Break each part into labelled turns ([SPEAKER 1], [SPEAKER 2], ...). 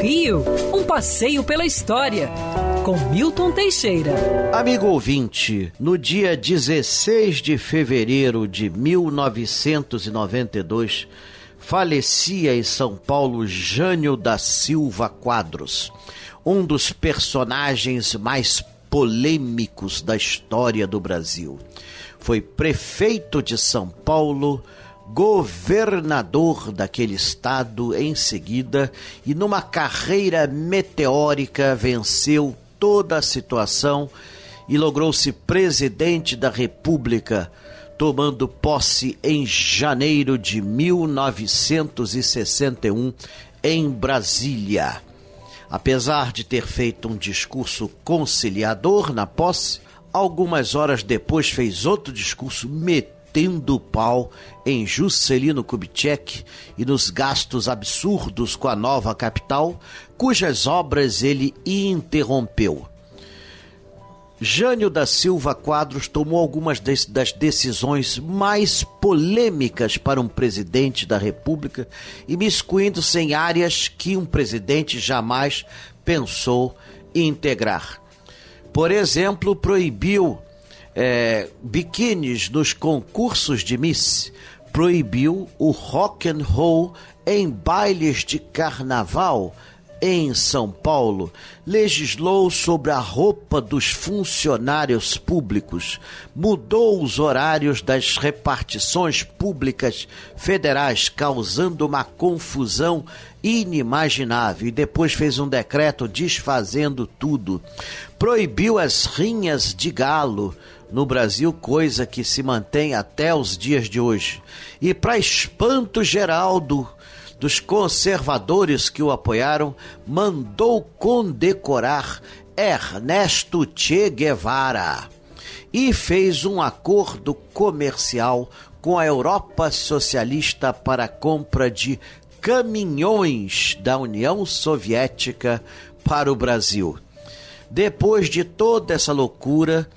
[SPEAKER 1] Rio, um passeio pela história, com Milton Teixeira.
[SPEAKER 2] Amigo ouvinte, no dia 16 de fevereiro de 1992, falecia em São Paulo Jânio da Silva Quadros, um dos personagens mais polêmicos da história do Brasil. Foi prefeito de São Paulo, governador daquele estado em seguida e numa carreira meteórica venceu toda a situação e logrou-se presidente da República, tomando posse em janeiro de 1961 em Brasília. Apesar de ter feito um discurso conciliador na posse, algumas horas depois fez outro discurso metendo metendo pau em Juscelino Kubitschek e nos gastos absurdos com a nova capital, cujas obras ele interrompeu. Jânio da Silva Quadros tomou algumas das decisões mais polêmicas para um presidente da República, imiscuindo-se em áreas que um presidente jamais pensou integrar. Por exemplo, proibiu é, biquínis nos concursos de Miss, proibiu o rock and roll em bailes de carnaval em São Paulo, legislou sobre a roupa dos funcionários públicos, mudou os horários das repartições públicas federais, causando uma confusão inimaginável, e depois fez um decreto desfazendo tudo. Proibiu as rinhas de galo, no Brasil, coisa que se mantém até os dias de hoje. E para espanto geral do, dos conservadores que o apoiaram, mandou condecorar Ernesto Che Guevara e fez um acordo comercial com a Europa Socialista para a compra de caminhões da União Soviética para o Brasil. Depois de toda essa loucura,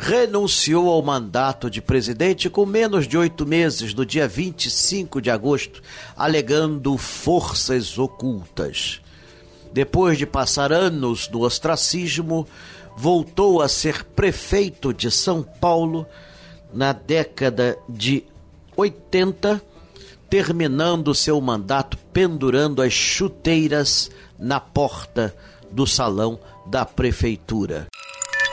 [SPEAKER 2] renunciou ao mandato de presidente com menos de oito meses, no dia 25 de agosto, alegando forças ocultas. Depois de passar anos no ostracismo, voltou a ser prefeito de São Paulo na década de 80, terminando seu mandato pendurando as chuteiras na porta do salão da prefeitura.